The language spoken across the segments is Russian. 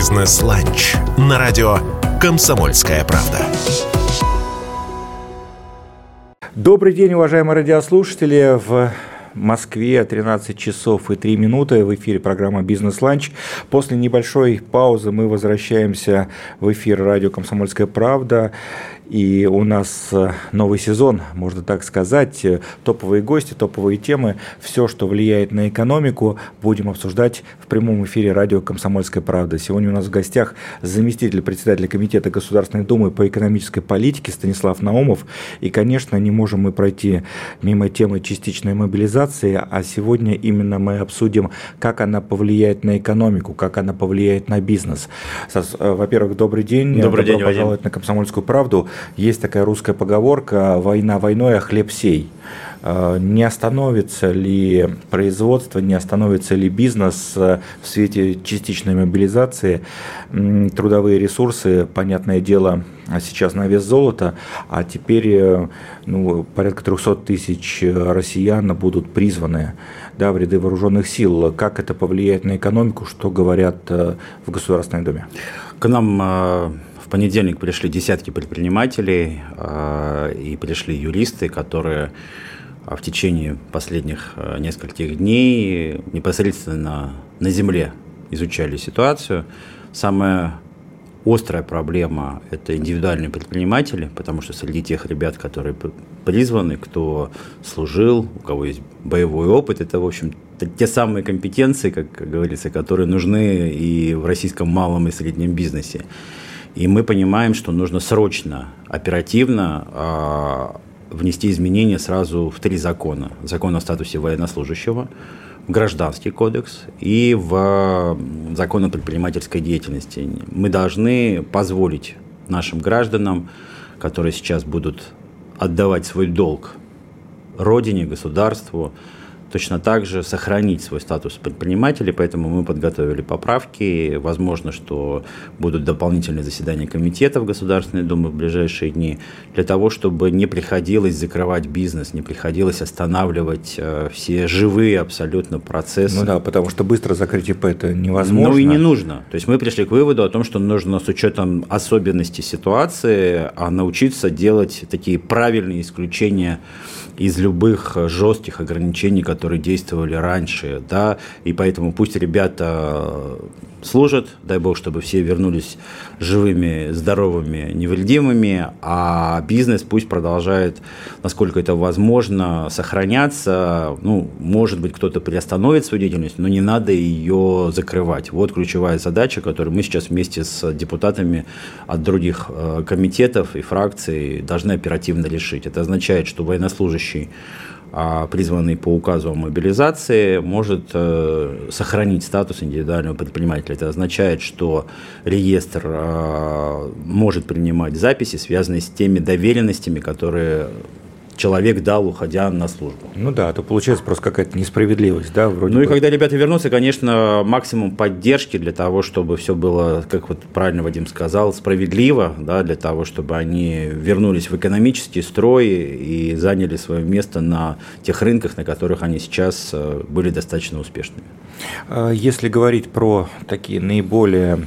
Бизнес-ланч на радио «Комсомольская правда». Добрый день, уважаемые радиослушатели. В Москве 13 часов и 3 минуты. В эфире программа «Бизнес-ланч». После небольшой паузы мы возвращаемся в эфир радио «Комсомольская правда». И у нас э, новый сезон, можно так сказать, э, топовые гости, топовые темы, все, что влияет на экономику, будем обсуждать в прямом эфире радио «Комсомольская правда». Сегодня у нас в гостях заместитель председателя Комитета Государственной Думы по экономической политике Станислав Наумов. И, конечно, не можем мы пройти мимо темы частичной мобилизации, а сегодня именно мы обсудим, как она повлияет на экономику, как она повлияет на бизнес. Э, во-первых, добрый день. Добрый Добро день, пожаловать на «Комсомольскую правду». Есть такая русская поговорка «война войной, а хлеб сей». Э, не остановится ли производство, не остановится ли бизнес э, в свете частичной мобилизации? Трудовые ресурсы, понятное дело, сейчас на вес золота, а теперь э, ну, порядка 300 тысяч россиян будут призваны да, в ряды вооруженных сил. Как это повлияет на экономику, что говорят в Государственной Думе? К нам понедельник пришли десятки предпринимателей э, и пришли юристы, которые а, в течение последних э, нескольких дней непосредственно на земле изучали ситуацию. Самая острая проблема – это индивидуальные предприниматели, потому что среди тех ребят, которые призваны, кто служил, у кого есть боевой опыт, это, в общем, те самые компетенции, как говорится, которые нужны и в российском малом и среднем бизнесе. И мы понимаем, что нужно срочно, оперативно а, внести изменения сразу в три закона. Закон о статусе военнослужащего, Гражданский кодекс и в закон о предпринимательской деятельности. Мы должны позволить нашим гражданам, которые сейчас будут отдавать свой долг родине, государству, точно так же сохранить свой статус предпринимателей, поэтому мы подготовили поправки. Возможно, что будут дополнительные заседания комитетов Государственной Думы в ближайшие дни, для того, чтобы не приходилось закрывать бизнес, не приходилось останавливать э, все живые абсолютно процессы. Ну да, потому что быстро закрыть ИП это невозможно. Ну и не нужно. То есть мы пришли к выводу о том, что нужно с учетом особенностей ситуации а научиться делать такие правильные исключения из любых жестких ограничений, которые действовали раньше, да, и поэтому пусть ребята служат, дай бог, чтобы все вернулись живыми, здоровыми, невредимыми, а бизнес пусть продолжает, насколько это возможно, сохраняться. Ну, может быть, кто-то приостановит свою деятельность, но не надо ее закрывать. Вот ключевая задача, которую мы сейчас вместе с депутатами от других э, комитетов и фракций должны оперативно решить. Это означает, что военнослужащий призванный по указу о мобилизации, может э, сохранить статус индивидуального предпринимателя. Это означает, что реестр э, может принимать записи, связанные с теми доверенностями, которые человек дал, уходя на службу. Ну да, то получается просто какая-то несправедливость, да, вроде Ну бы. и когда ребята вернутся, конечно, максимум поддержки для того, чтобы все было, как вот правильно Вадим сказал, справедливо, да, для того, чтобы они вернулись в экономический строй и заняли свое место на тех рынках, на которых они сейчас э, были достаточно успешными. А если говорить про такие наиболее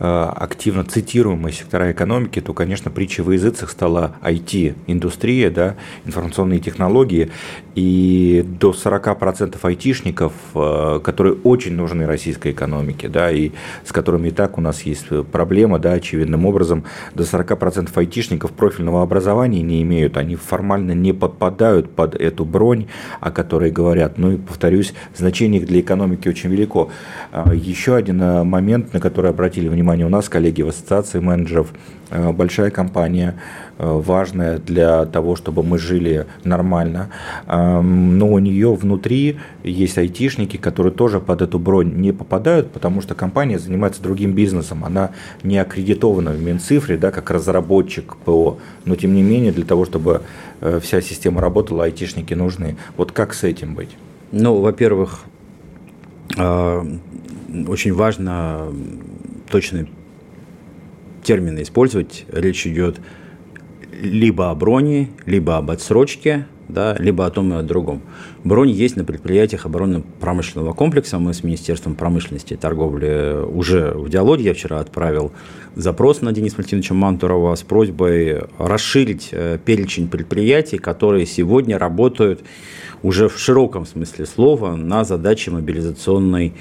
активно цитируемые сектора экономики, то, конечно, притчей во языцах стала IT-индустрия, да, информационные технологии, и до 40% айтишников, э, которые очень нужны российской экономике, да, и с которыми и так у нас есть проблема, да, очевидным образом, до 40% айтишников профильного образования не имеют, они формально не подпадают под эту бронь, о которой говорят. Ну и, повторюсь, значение их для экономики очень велико. А, еще один э, момент, на который обратили внимание внимание, у нас коллеги в ассоциации менеджеров, э, большая компания, э, важная для того, чтобы мы жили нормально, эм, но у нее внутри есть айтишники, которые тоже под эту бронь не попадают, потому что компания занимается другим бизнесом, она не аккредитована в Минцифре, да, как разработчик ПО, но тем не менее для того, чтобы э, вся система работала, айтишники нужны. Вот как с этим быть? Ну, во-первых, очень важно точные термины использовать. Речь идет либо о броне, либо об отсрочке, да, либо о том и о другом. Бронь есть на предприятиях оборонно-промышленного комплекса. Мы с Министерством промышленности и торговли уже в диалоге. Я вчера отправил запрос на Дениса Валентиновича Мантурова с просьбой расширить э, перечень предприятий, которые сегодня работают уже в широком смысле слова на задачи мобилизационной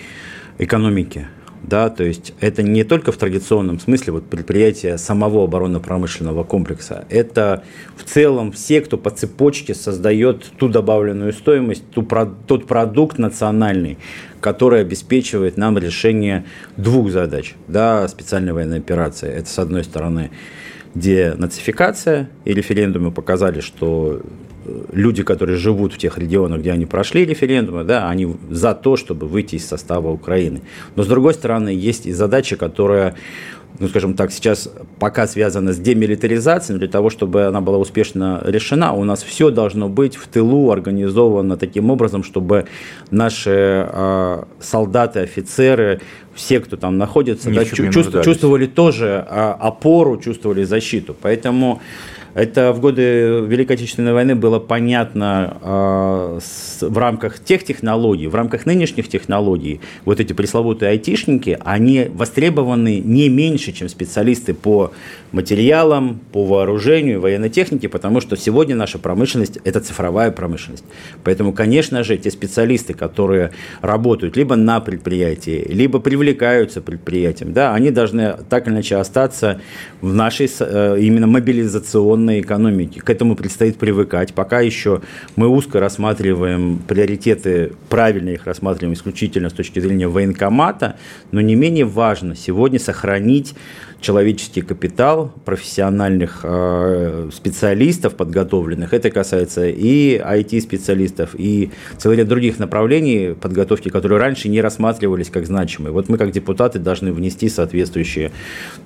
экономики да, то есть это не только в традиционном смысле вот предприятия самого оборонно-промышленного комплекса, это в целом все, кто по цепочке создает ту добавленную стоимость, ту, тот продукт национальный, который обеспечивает нам решение двух задач, да, специальной военной операции. Это, с одной стороны, денацификация, и референдумы показали, что люди, которые живут в тех регионах, где они прошли референдумы, да, они за то, чтобы выйти из состава Украины. Но, с другой стороны, есть и задача, которая ну, скажем так, сейчас пока связана с демилитаризацией, для того, чтобы она была успешно решена, у нас все должно быть в тылу организовано таким образом, чтобы наши э, солдаты, офицеры, все, кто там находится, да, чувствовали, чувствовали тоже э, опору, чувствовали защиту. Поэтому это в годы Великой Отечественной войны было понятно э, с, в рамках тех технологий, в рамках нынешних технологий. Вот эти пресловутые айтишники, они востребованы не меньше, чем специалисты по материалам, по вооружению, военной технике, потому что сегодня наша промышленность – это цифровая промышленность. Поэтому, конечно же, те специалисты, которые работают либо на предприятии, либо привлекаются предприятием, да, они должны так или иначе остаться в нашей э, именно мобилизационной зеленой экономики. К этому предстоит привыкать. Пока еще мы узко рассматриваем приоритеты, правильно их рассматриваем исключительно с точки зрения военкомата, но не менее важно сегодня сохранить человеческий капитал профессиональных э, специалистов подготовленных. Это касается и IT-специалистов, и целый ряд других направлений подготовки, которые раньше не рассматривались как значимые. Вот мы как депутаты должны внести соответствующие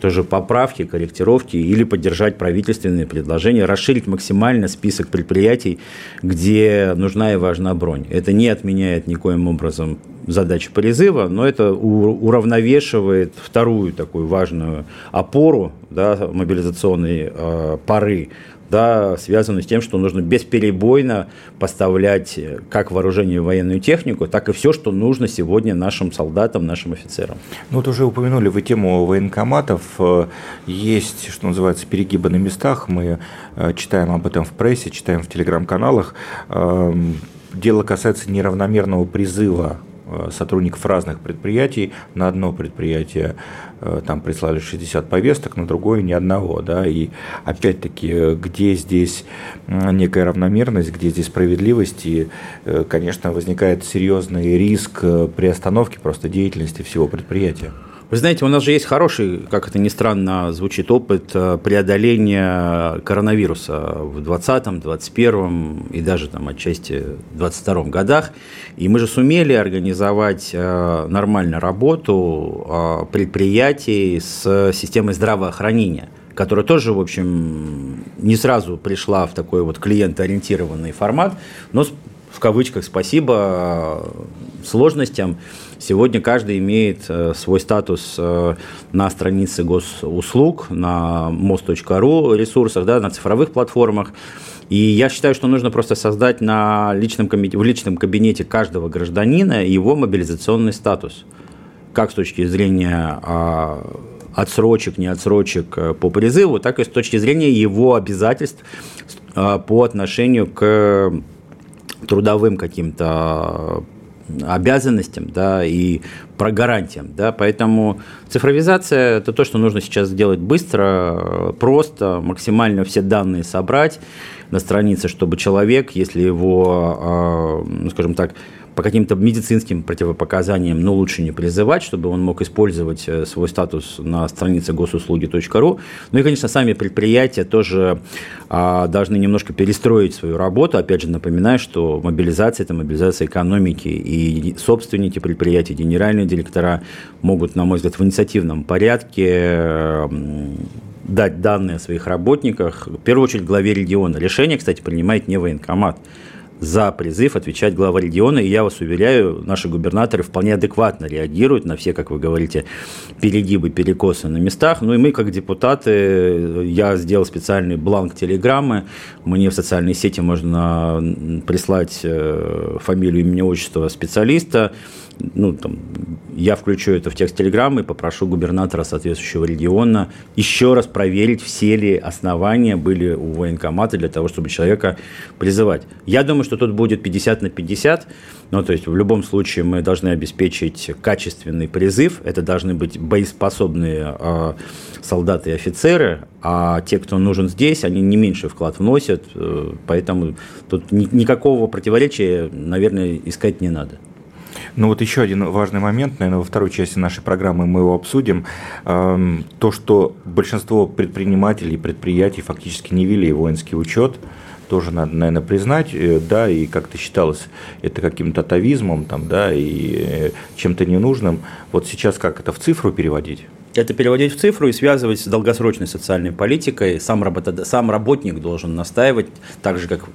тоже поправки, корректировки или поддержать правительственные предложения, расширить максимально список предприятий, где нужна и важна бронь. Это не отменяет никоим образом задачи призыва, но это уравновешивает вторую такую важную опору да, мобилизационной э, поры, да, связанную с тем, что нужно бесперебойно поставлять как вооружение и военную технику, так и все, что нужно сегодня нашим солдатам, нашим офицерам. Ну, вот уже упомянули вы тему военкоматов. Есть, что называется, перегибы на местах. Мы э, читаем об этом в прессе, читаем в телеграм-каналах. Эм, дело касается неравномерного призыва Э, сотрудников разных предприятий. На одно предприятие э, там прислали 60 повесток, на другое ни одного. Да? И опять-таки, где здесь некая равномерность, где здесь справедливость, и, э, конечно, возникает серьезный риск приостановки просто деятельности всего предприятия. Вы знаете, у нас же есть хороший, как это ни странно звучит, опыт э, преодоления коронавируса в 2020, 2021 и даже там отчасти 2022 годах. И мы же сумели организовать э, нормально работу э, предприятий с системой здравоохранения которая тоже, в общем, не сразу пришла в такой вот клиентоориентированный формат, но в кавычках спасибо сложностям Сегодня каждый имеет э, свой статус э, на странице госуслуг, на мост.ру ресурсах, да, на цифровых платформах. И я считаю, что нужно просто создать на личном, в личном кабинете каждого гражданина его мобилизационный статус. Как с точки зрения а, отсрочек, не отсрочек э, по призыву, так и с точки зрения его обязательств по отношению к трудовым каким-то обязанностям да, и про гарантиям. Да, поэтому цифровизация – это то, что нужно сейчас сделать быстро, просто, максимально все данные собрать на странице, чтобы человек, если его, а, ну, скажем так, по каким-то медицинским противопоказаниям, но лучше не призывать, чтобы он мог использовать э, свой статус на странице госуслуги.ру. Ну и, конечно, сами предприятия тоже а, должны немножко перестроить свою работу. Опять же, напоминаю, что мобилизация – это мобилизация экономики, и собственники предприятий, генеральные директора могут, на мой взгляд, в инициативном порядке дать данные о своих работниках, в первую очередь главе региона. Решение, кстати, принимает не военкомат, за призыв отвечать глава региона. И я вас уверяю, наши губернаторы вполне адекватно реагируют на все, как вы говорите, перегибы, перекосы на местах. Ну и мы, как депутаты, я сделал специальный бланк телеграммы. Мне в социальные сети можно прислать э, фамилию, имя, отчество специалиста ну, там, я включу это в текст телеграммы и попрошу губернатора соответствующего региона еще раз проверить, все ли основания были у военкомата для того, чтобы человека призывать. Я думаю, что тут будет 50 на 50, ну, то есть в любом случае мы должны обеспечить качественный призыв, это должны быть боеспособные э, солдаты и офицеры, а те, кто нужен здесь, они не меньше вклад вносят, э, поэтому тут ни, никакого противоречия, наверное, искать не надо. Ну вот еще один важный момент, наверное, во второй части нашей программы мы его обсудим. Эм, то, что большинство предпринимателей предприятий фактически не вели воинский учет, тоже надо, наверное, признать, э, да, и как-то считалось это каким-то атовизмом, там, да, и э, чем-то ненужным. Вот сейчас как это в цифру переводить? Это переводить в цифру и связывать с долгосрочной социальной политикой. Сам, работод... Сам работник должен настаивать, так же, как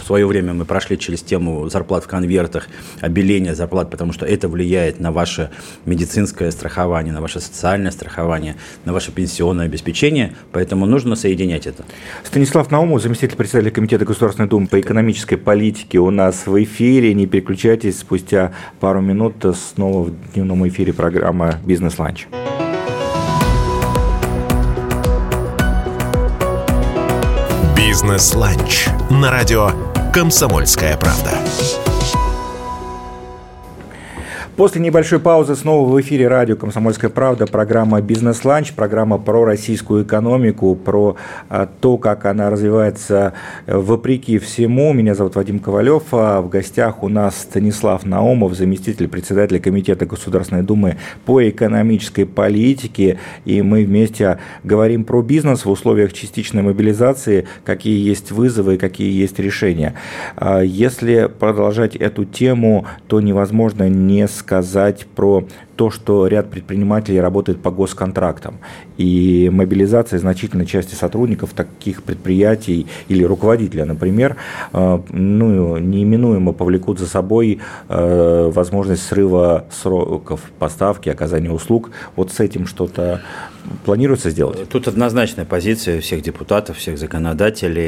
в свое время мы прошли через тему зарплат в конвертах, обеления зарплат, потому что это влияет на ваше медицинское страхование, на ваше социальное страхование, на ваше пенсионное обеспечение, поэтому нужно соединять это. Станислав Наумов, заместитель председателя Комитета Государственной Думы по экономической политике у нас в эфире. Не переключайтесь, спустя пару минут снова в дневном эфире программа «Бизнес-ланч». «Бизнес-ланч» на радио «Комсомольская правда». После небольшой паузы снова в эфире радио «Комсомольская правда» программа «Бизнес-ланч», программа про российскую экономику, про а, то, как она развивается э, вопреки всему. Меня зовут Вадим Ковалев, а в гостях у нас Станислав Наумов, заместитель председателя Комитета Государственной Думы по экономической политике. И мы вместе говорим про бизнес в условиях частичной мобилизации, какие есть вызовы, какие есть решения. А, если продолжать эту тему, то невозможно не сказать, сказать про то, что ряд предпринимателей работает по госконтрактам. И мобилизация значительной части сотрудников таких предприятий или руководителя, например, э, ну, неименуемо повлекут за собой э, возможность срыва сроков поставки, оказания услуг. Вот с этим что-то планируется сделать? Тут однозначная позиция всех депутатов, всех законодателей.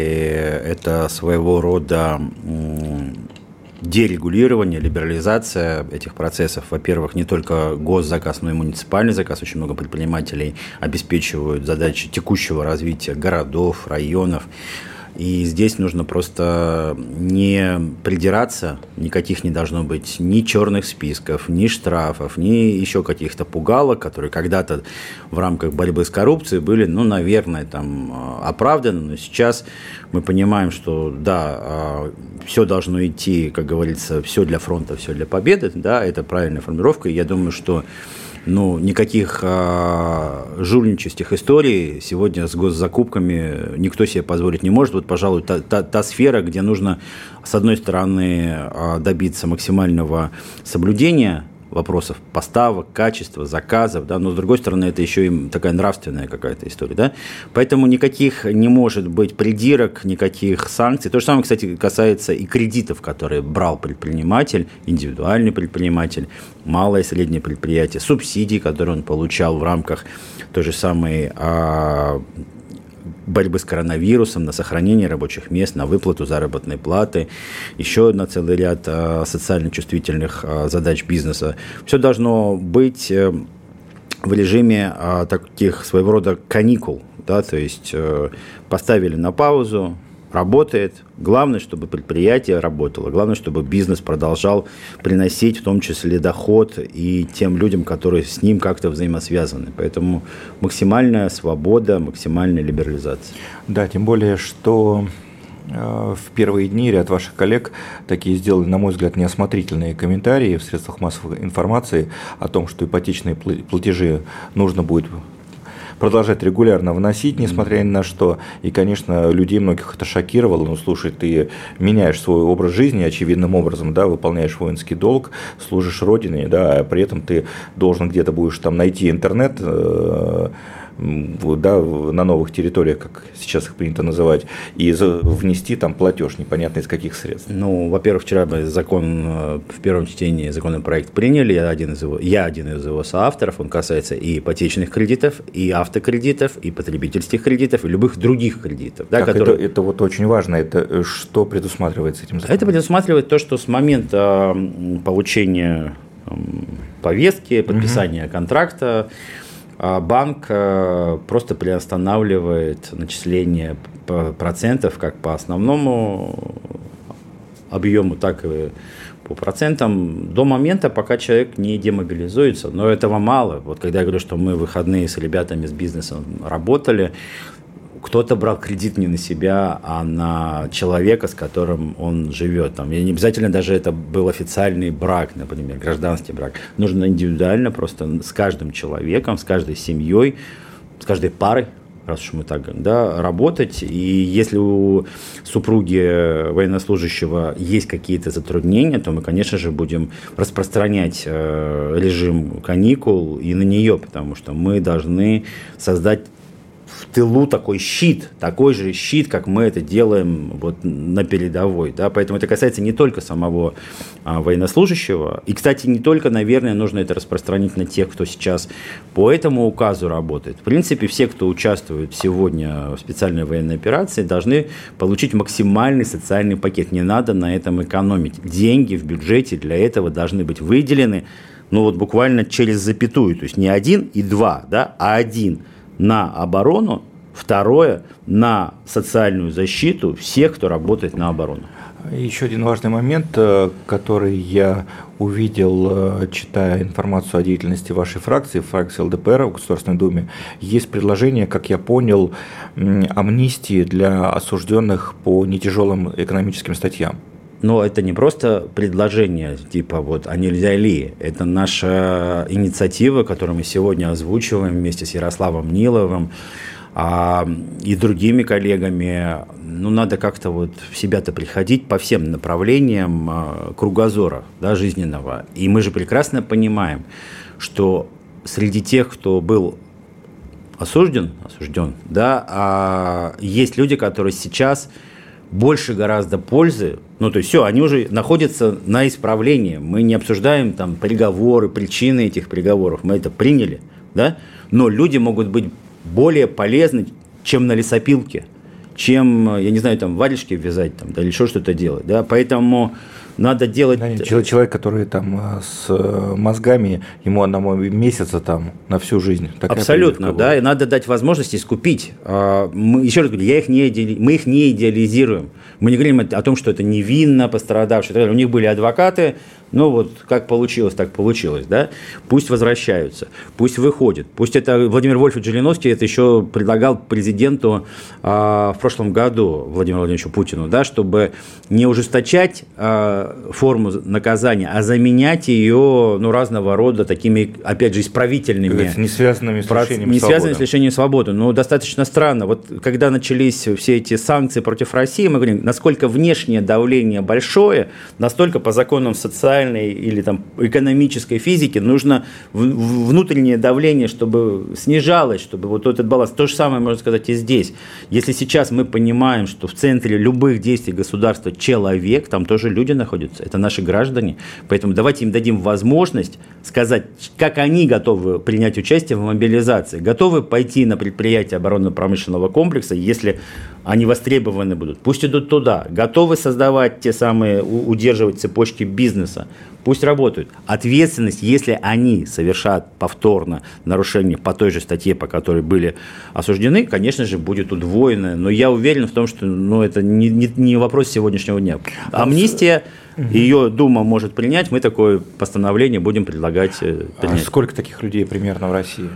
Это своего рода дерегулирование, либерализация этих процессов. Во-первых, не только госзаказ, но и муниципальный заказ. Очень много предпринимателей обеспечивают задачи текущего развития городов, районов. И здесь нужно просто не придираться, никаких не должно быть ни черных списков, ни штрафов, ни еще каких-то пугалок, которые когда-то в рамках борьбы с коррупцией были, ну, наверное, там оправданы, но сейчас мы понимаем, что да, а, все должно идти, как говорится, все для фронта, все для победы, да, это правильная формулировка, и я думаю, что ну, никаких а, жульнических историй сегодня с госзакупками никто себе позволить не может. Вот, пожалуй, та, та, та сфера, где нужно, с одной стороны, а, добиться максимального соблюдения вопросов поставок, качества, заказов, да, но с другой стороны это еще и такая нравственная какая-то история, да, поэтому никаких не может быть придирок, никаких санкций. То же самое, кстати, касается и кредитов, которые брал предприниматель, индивидуальный предприниматель, малое и среднее предприятие, субсидии, которые он получал в рамках той же самой а, борьбы с коронавирусом, на сохранение рабочих мест, на выплату заработной платы, еще на целый ряд а, социально чувствительных а, задач бизнеса. Все должно быть э, в режиме таких своего рода каникул, да, то есть э, поставили на паузу, работает. Главное, чтобы предприятие работало. Главное, чтобы бизнес продолжал приносить в том числе доход и тем людям, которые с ним как-то взаимосвязаны. Поэтому максимальная свобода, максимальная либерализация. Да, тем более, что э, в первые дни ряд ваших коллег такие сделали, на мой взгляд, неосмотрительные комментарии в средствах массовой информации о том, что ипотечные платежи нужно будет продолжать регулярно вносить, несмотря ни на что. И, конечно, людей многих это шокировало. Ну, слушай, ты меняешь свой образ жизни очевидным образом, да, выполняешь воинский долг, служишь Родине, да, а при этом ты должен где-то будешь там найти интернет, э, да, на новых территориях, как сейчас их принято называть, и внести там платеж, непонятно из каких средств? Ну, во-первых, вчера мы закон э, в первом чтении законопроект приняли, я один из его, я один из его соавторов, он касается и ипотечных кредитов, и автокредитов, и потребительских кредитов, и любых других кредитов. Да, которые... это, это вот очень важно, это э, что предусматривается этим законом? Это предусматривает то, что с момента получения повестки, подписания угу. контракта, а банк э, просто приостанавливает начисление процентов как по основному объему, так и по процентам до момента, пока человек не демобилизуется. Но этого мало. Вот когда я говорю, что мы выходные с ребятами с бизнесом работали, кто-то брал кредит не на себя, а на человека, с которым он живет. Там, и не обязательно даже это был официальный брак, например, гражданский брак. Нужно индивидуально просто с каждым человеком, с каждой семьей, с каждой парой раз уж мы так да, работать. И если у супруги военнослужащего есть какие-то затруднения, то мы, конечно же, будем распространять э, режим каникул и на нее, потому что мы должны создать в тылу такой щит, такой же щит, как мы это делаем вот на передовой. Да? Поэтому это касается не только самого а, военнослужащего. И, кстати, не только, наверное, нужно это распространить на тех, кто сейчас по этому указу работает. В принципе, все, кто участвует сегодня в специальной военной операции, должны получить максимальный социальный пакет. Не надо на этом экономить. Деньги в бюджете для этого должны быть выделены ну вот буквально через запятую, то есть не один и два, да, а один – на оборону, второе на социальную защиту всех, кто работает на оборону. Еще один важный момент, э, который я увидел, э, читая информацию о деятельности вашей фракции, фракции ЛДПР в Государственной Думе, есть предложение, как я понял, амнистии для осужденных по нетяжелым экономическим статьям. Но это не просто предложение, типа вот, а нельзя ли? Это наша инициатива, которую мы сегодня озвучиваем вместе с Ярославом Ниловым а, и другими коллегами. Ну, надо как-то вот в себя-то приходить по всем направлениям а, кругозора да, жизненного. И мы же прекрасно понимаем, что среди тех, кто был осужден, осужден, да, а есть люди, которые сейчас больше гораздо пользы. Ну, то есть все, они уже находятся на исправлении. Мы не обсуждаем там приговоры, причины этих приговоров. Мы это приняли, да? Но люди могут быть более полезны, чем на лесопилке, чем, я не знаю, там варежки вязать там, да, или еще что-то делать, да? Поэтому надо делать... Да, человек, который там э, с э, мозгами, ему одному месяца там на всю жизнь. Абсолютно, да, и надо дать возможность искупить. А, мы, еще раз говорю, я их не, мы их не идеализируем. Мы не говорим о том, что это невинно пострадавшие. У них были адвокаты, ну вот как получилось, так получилось, да? Пусть возвращаются, пусть выходят. Пусть это Владимир Вольфович Жириновский это еще предлагал президенту а, в прошлом году, Владимиру Владимировичу Путину, да, чтобы не ужесточать а, форму наказания, а заменять ее ну, разного рода такими, опять же, исправительными. Не связанными с лишением Не связанными с лишением свободы. Ну, достаточно странно. Вот когда начались все эти санкции против России, мы говорим, насколько внешнее давление большое, настолько по законам социальной социальной или там, экономической физики нужно внутреннее давление, чтобы снижалось, чтобы вот этот баланс. То же самое можно сказать и здесь. Если сейчас мы понимаем, что в центре любых действий государства человек, там тоже люди находятся, это наши граждане, поэтому давайте им дадим возможность сказать, как они готовы принять участие в мобилизации, готовы пойти на предприятие оборонно-промышленного комплекса, если они востребованы будут. Пусть идут туда, готовы создавать те самые, удерживать цепочки бизнеса, пусть работают. Ответственность, если они совершат повторно нарушение по той же статье, по которой были осуждены, конечно же, будет удвоена. Но я уверен в том, что ну, это не, не, не вопрос сегодняшнего дня. Амнистия, ее Дума может принять, мы такое постановление будем предлагать э, а принять. А сколько таких людей примерно в России?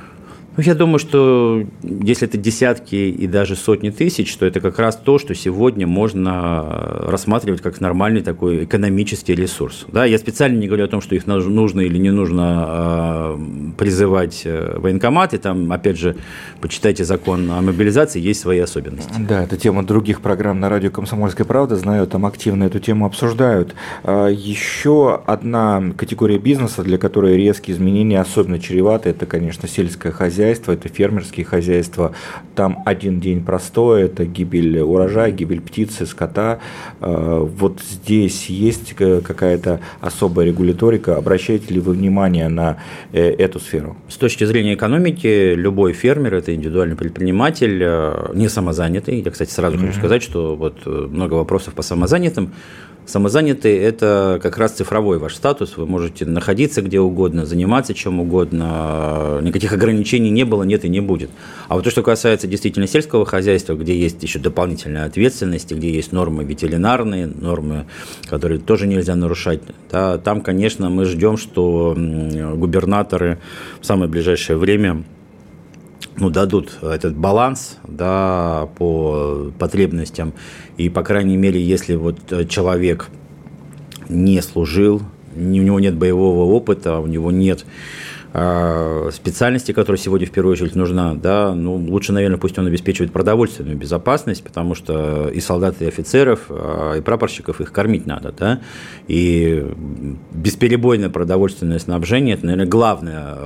Ну, я думаю, что если это десятки и даже сотни тысяч, то это как раз то, что сегодня можно рассматривать как нормальный такой экономический ресурс. Да, я специально не говорю о том, что их нужно или не нужно э, призывать э, военкоматы. Там, опять же, почитайте закон о мобилизации, есть свои особенности. Да, это тема других программ на радио «Комсомольская правда». Знаю, там активно эту тему обсуждают. А, еще одна категория бизнеса, для которой резкие изменения особенно чреваты, это, конечно, сельское хозяйство хозяйства, это фермерские хозяйства. Там один день простой, это гибель урожая, гибель птицы, скота. Э, вот здесь есть какая-то особая регуляторика. Обращаете ли вы внимание на э, эту сферу? С точки зрения экономики, любой фермер – это индивидуальный предприниматель, не самозанятый. Я, кстати, сразу mm-hmm. хочу сказать, что вот много вопросов по самозанятым. Самозанятый – это как раз цифровой ваш статус. Вы можете находиться где угодно, заниматься чем угодно. Никаких ограничений не было, нет и не будет. А вот то, что касается действительно сельского хозяйства, где есть еще дополнительная ответственность, где есть нормы ветеринарные, нормы, которые тоже нельзя нарушать, да, там, конечно, мы ждем, что губернаторы в самое ближайшее время ну, дадут этот баланс да, по потребностям. И, по крайней мере, если вот человек не служил, у него нет боевого опыта, у него нет а, специальности, которая сегодня в первую очередь нужна, да, ну, лучше, наверное, пусть он обеспечивает продовольственную безопасность, потому что и солдат, и офицеров, а, и прапорщиков их кормить надо, да, и бесперебойное продовольственное снабжение – это, наверное, главное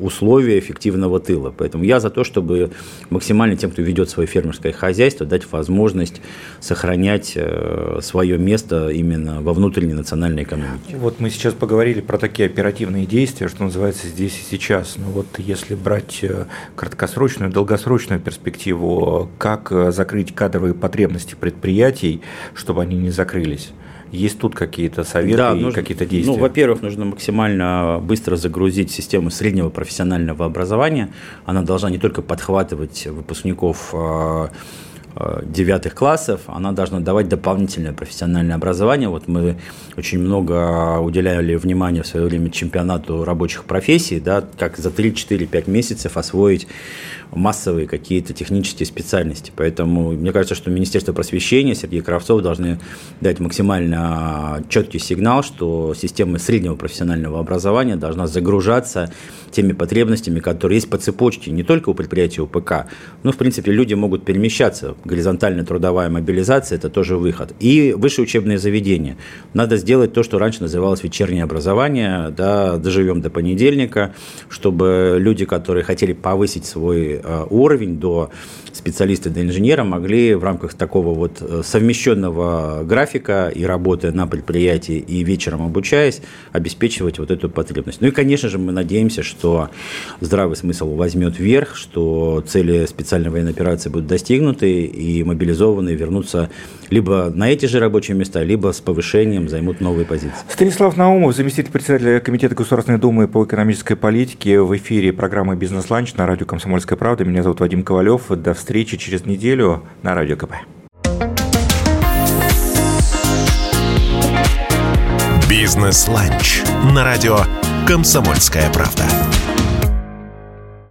условие эффективного тыла. Поэтому я за то, чтобы максимально тем, кто ведет свое фермерское хозяйство, дать возможность сохранять э, свое место именно во внутренней национальной экономике. Вот мы сейчас поговорили про такие оперативные действия, что называется здесь и сейчас. Но вот если брать э, краткосрочную, долгосрочную перспективу, как э, закрыть кадровые потребности предприятий, чтобы они не закрылись? Есть тут какие-то советы да, и какие-то действия? Ну, во-первых, нужно максимально быстро загрузить систему среднего профессионального образования. Она должна не только подхватывать выпускников а, Э, девятых классов, она должна давать дополнительное профессиональное образование. Вот мы очень много уделяли внимания в свое время чемпионату рабочих профессий, да, как за 3-4-5 месяцев освоить массовые какие-то технические специальности. Поэтому мне кажется, что Министерство просвещения, Сергей Кравцов должны дать максимально четкий сигнал, что система среднего профессионального образования должна загружаться теми потребностями, которые есть по цепочке, не только у предприятия УПК, но, в принципе, люди могут перемещаться. Горизонтальная трудовая мобилизация – это тоже выход. И высшее учебное заведение. Надо сделать то, что раньше называлось вечернее образование, да, доживем до понедельника, чтобы люди, которые хотели повысить свой уровень до специалиста, до инженера, могли в рамках такого вот э, совмещенного графика и работы на предприятии и вечером обучаясь, обеспечивать вот эту потребность. Ну и, конечно же, мы надеемся, что здравый смысл возьмет вверх, что цели специальной военной операции будут достигнуты и мобилизованные вернутся либо на эти же рабочие места, либо с повышением займут новые позиции. Станислав Наумов, заместитель председателя Комитета Государственной Думы по экономической политике в эфире программы «Бизнес-ланч» на радио «Комсомольская правда». Меня зовут Вадим Ковалев. До встречи через неделю на радио КП. «Бизнес-ланч» на радио «Комсомольская правда».